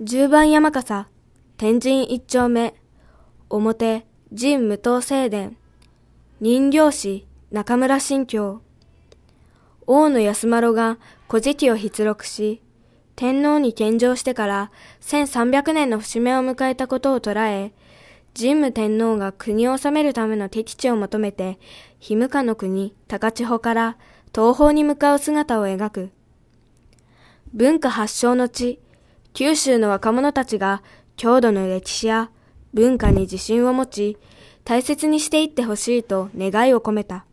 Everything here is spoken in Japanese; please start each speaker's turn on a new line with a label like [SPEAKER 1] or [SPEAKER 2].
[SPEAKER 1] 十番山笠、天神一丁目、表、神無東正殿、人形師、中村新京。王の安丸が古事記を筆録し、天皇に献上してから1300年の節目を迎えたことを捉え、神武天皇が国を治めるための敵地を求めて、氷向の国、高千穂から東方に向かう姿を描く。文化発祥の地、九州の若者たちが郷土の歴史や文化に自信を持ち、大切にしていってほしいと願いを込めた。